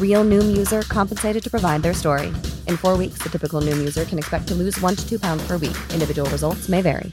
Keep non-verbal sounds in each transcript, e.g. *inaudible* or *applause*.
Real Noom user compensated to provide their story. In four weeks, the typical Noom user can expect to lose one to two pounds per week. Individual results may vary.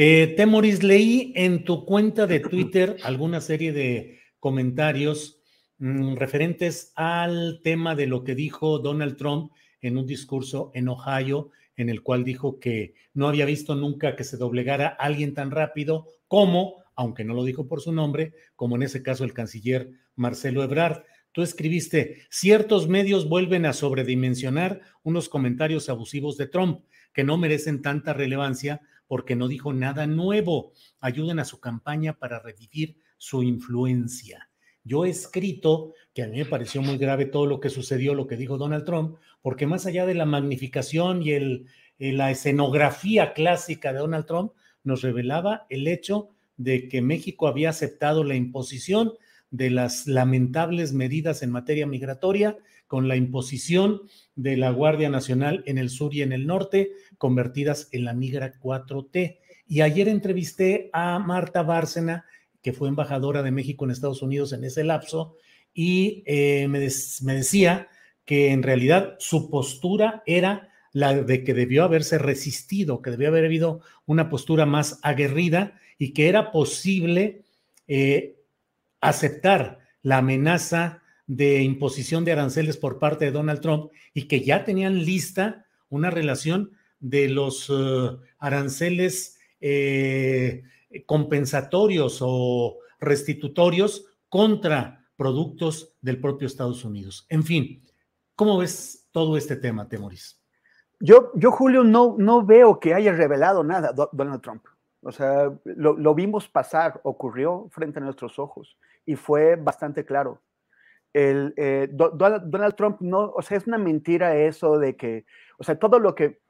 Eh, Temoris, leí en tu cuenta de Twitter *clears throat* alguna serie de comentarios mmm, referentes al tema de lo que dijo Donald Trump en un discurso en Ohio, en el cual dijo que no había visto nunca que se doblegara alguien tan rápido como, aunque no lo dijo por su nombre, como en ese caso el canciller Marcelo Ebrard. Tú escribiste, ciertos medios vuelven a sobredimensionar unos comentarios abusivos de Trump que no merecen tanta relevancia porque no dijo nada nuevo. Ayuden a su campaña para revivir su influencia. Yo he escrito que a mí me pareció muy grave todo lo que sucedió, lo que dijo Donald Trump, porque más allá de la magnificación y el, la escenografía clásica de Donald Trump, nos revelaba el hecho de que México había aceptado la imposición de las lamentables medidas en materia migratoria con la imposición de la Guardia Nacional en el sur y en el norte, convertidas en la migra 4T. Y ayer entrevisté a Marta Bárcena, que fue embajadora de México en Estados Unidos en ese lapso, y eh, me, decía que en realidad su postura era la de que debió haberse resistido, que debió haber habido una postura más aguerrida y que era posible eh, aceptar la amenaza de imposición de aranceles por parte de Donald Trump y que ya tenían lista una relación de los uh, aranceles eh, compensatorios o restitutorios contra productos del propio Estados Unidos. En fin, ¿cómo ves todo este tema, Temoris? Yo, yo Julio, no, no veo que haya revelado nada Donald Trump. O sea, lo, lo, vimos pasar, ocurrió frente a nuestros ojos y fue bastante claro. El, eh, Donald, Trump no, o sea, es una mentira eso de que, o sea, todo lo que,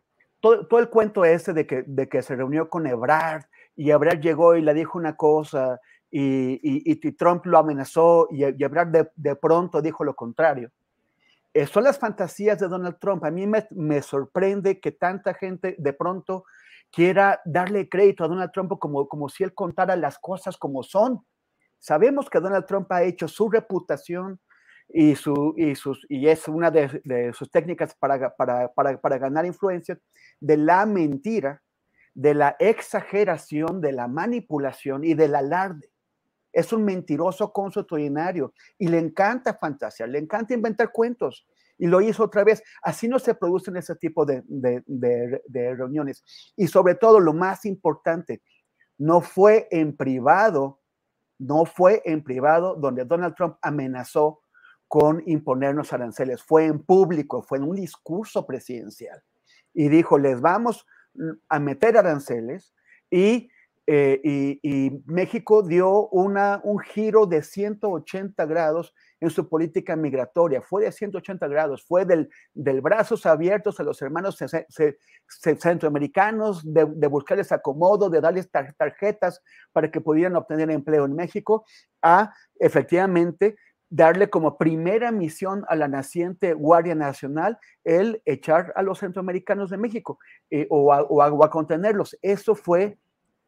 todo, todo el cuento ese de que, de que se reunió con Ebrard y Ebrard llegó y le dijo una cosa y, y, Trump lo amenazó y, y Ebrard de, de, pronto dijo lo contrario. Eh, son las fantasías de Donald Trump. A mí me, sorprende que tanta gente de pronto quiera darle crédito a Donald Trump como, como si él contara las cosas como son. Sabemos que Donald Trump ha hecho su reputación y, su, y, sus, y es una de, de sus técnicas para, para, para, para, ganar influencia de la mentira, de la exageración, de la manipulación y del alarde. Es un mentiroso consuetudinario y le encanta fantasear, le encanta inventar cuentos y lo hizo otra vez. Así no se producen ese tipo de, reuniones. Y sobre todo, lo más importante, no fue en privado, no fue en privado donde Donald Trump amenazó con imponernos aranceles, fue en público, fue en un discurso presidencial. Y dijo, les vamos a meter aranceles y eh, y, México dio un giro de 180 grados en su política migratoria. Fue de 180 grados, fue del, brazos abiertos a los hermanos se, se, centroamericanos, de, buscarles acomodo, de darles tar, tarjetas para que pudieran obtener empleo en México, a efectivamente darle como primera misión a la naciente Guardia Nacional el echar a los centroamericanos de México eh, o a contenerlos. Eso fue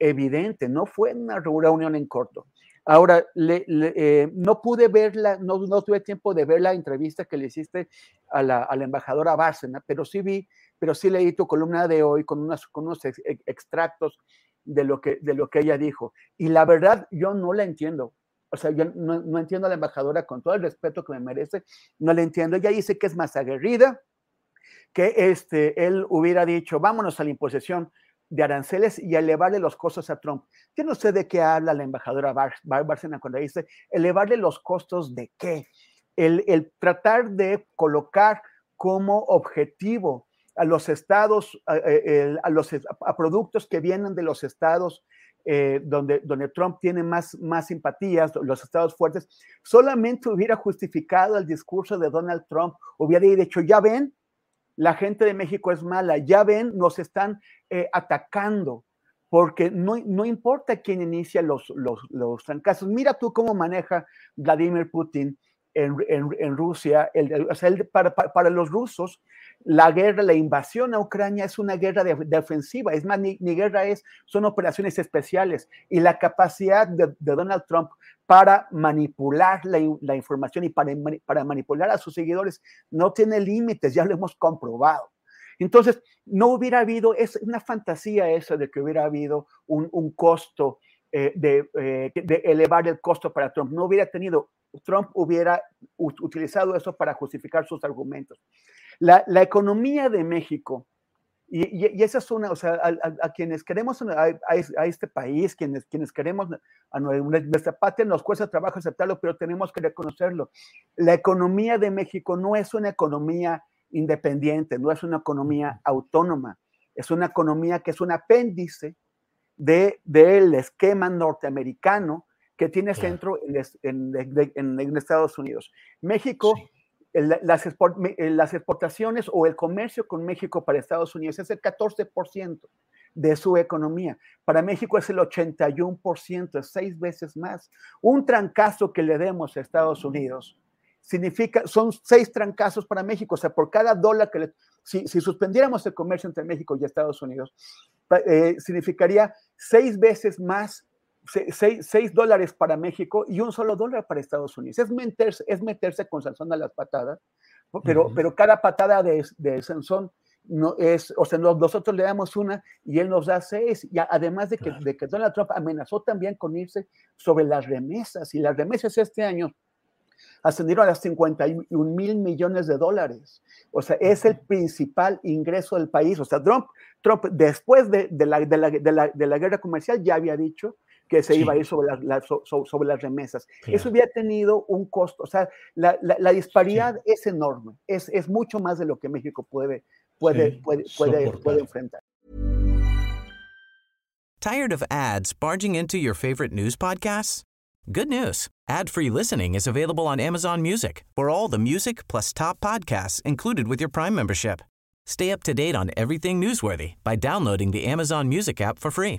evidente, no fue una reunión en corto. Ahora, eh, no pude verla, no, no, tuve tiempo de ver la entrevista que le hiciste a la, a la embajadora Bárcena, pero sí vi, pero sí leí tu columna de hoy con, unos ex, extractos de lo, que, ella dijo. Y la verdad, yo no la entiendo. o sea, yo no, entiendo a la embajadora con todo el respeto que me merece, no le entiendo. Ella dice que es más aguerrida, que este, él hubiera dicho, vámonos a la imposición de aranceles y elevarle los costos a Trump. Yo no sé de qué habla la embajadora Bar Bárcena cuando dice elevarle los costos de qué. El, tratar de colocar como objetivo a los estados, a, los productos que vienen de los estados eh, donde, donde Trump tiene más, más simpatías, los estados fuertes, solamente hubiera justificado el discurso de Donald Trump, hubiera dicho, ya ven, la gente de México es mala, ya ven, nos están eh, atacando, porque no, no, importa quién inicia los, los, los trancazos. Mira tú cómo maneja Vladimir Putin en, en, Rusia. El, o sea, para, para, los rusos, la guerra, la invasión a Ucrania es una guerra de, ofensiva. Es más, ni, guerra es, son operaciones especiales. Y la capacidad de, de Donald Trump para manipular la, información y para, para, manipular a sus seguidores no tiene límites, ya lo hemos comprobado. Entonces, no hubiera habido, es una fantasía eso de que hubiera habido un, costo eh, eh, de, elevar el costo para Trump. No hubiera tenido, Trump hubiera utilizado eso para justificar sus argumentos. La, la economía de México y, esa es una, o sea, a, quienes queremos a, este país, quienes, quienes queremos a nuestra patria, nos cuesta trabajo aceptarlo, pero tenemos que reconocerlo. La economía de México no es una economía independiente, no es una economía autónoma, es una economía que es un apéndice del de, esquema norteamericano que tiene centro en, en, Estados Unidos. México las, las exportaciones o el comercio con México para Estados Unidos es el 14% de su economía. Para México es el 81%, es seis veces más. Un trancazo que le demos a Estados Unidos significa, son seis trancazos para México, o sea, por cada dólar que le, si, si suspendiéramos el comercio entre México y Estados Unidos, eh, significaría seis veces más 6 dólares para México y un solo dólar para Estados Unidos. Es meterse, es meterse con Sansón a las patadas, pero, pero cada patada de, de Sansón no es, o sea, nosotros le damos una y él nos da seis. Y además de que, de que Donald Trump amenazó también con irse sobre las remesas, y las remesas este año ascendieron a las 51 mil millones de dólares. O sea, es el principal ingreso del país. O sea, Trump, Trump después de, de, la, de, la, de la guerra comercial ya había dicho que se iba a ir sobre, sobre las remesas. Eso hubiera tenido un costo, o sea, la, la, disparidad es enorme, es, es mucho más de lo que México puede, puede, puede, puede, puede enfrentar. Tired of ads barging into your favorite news podcasts? Good news. Ad-free listening is available on Amazon Music for all the music plus top podcasts included with your Prime membership. Stay up to date on everything newsworthy by downloading the Amazon Music app for free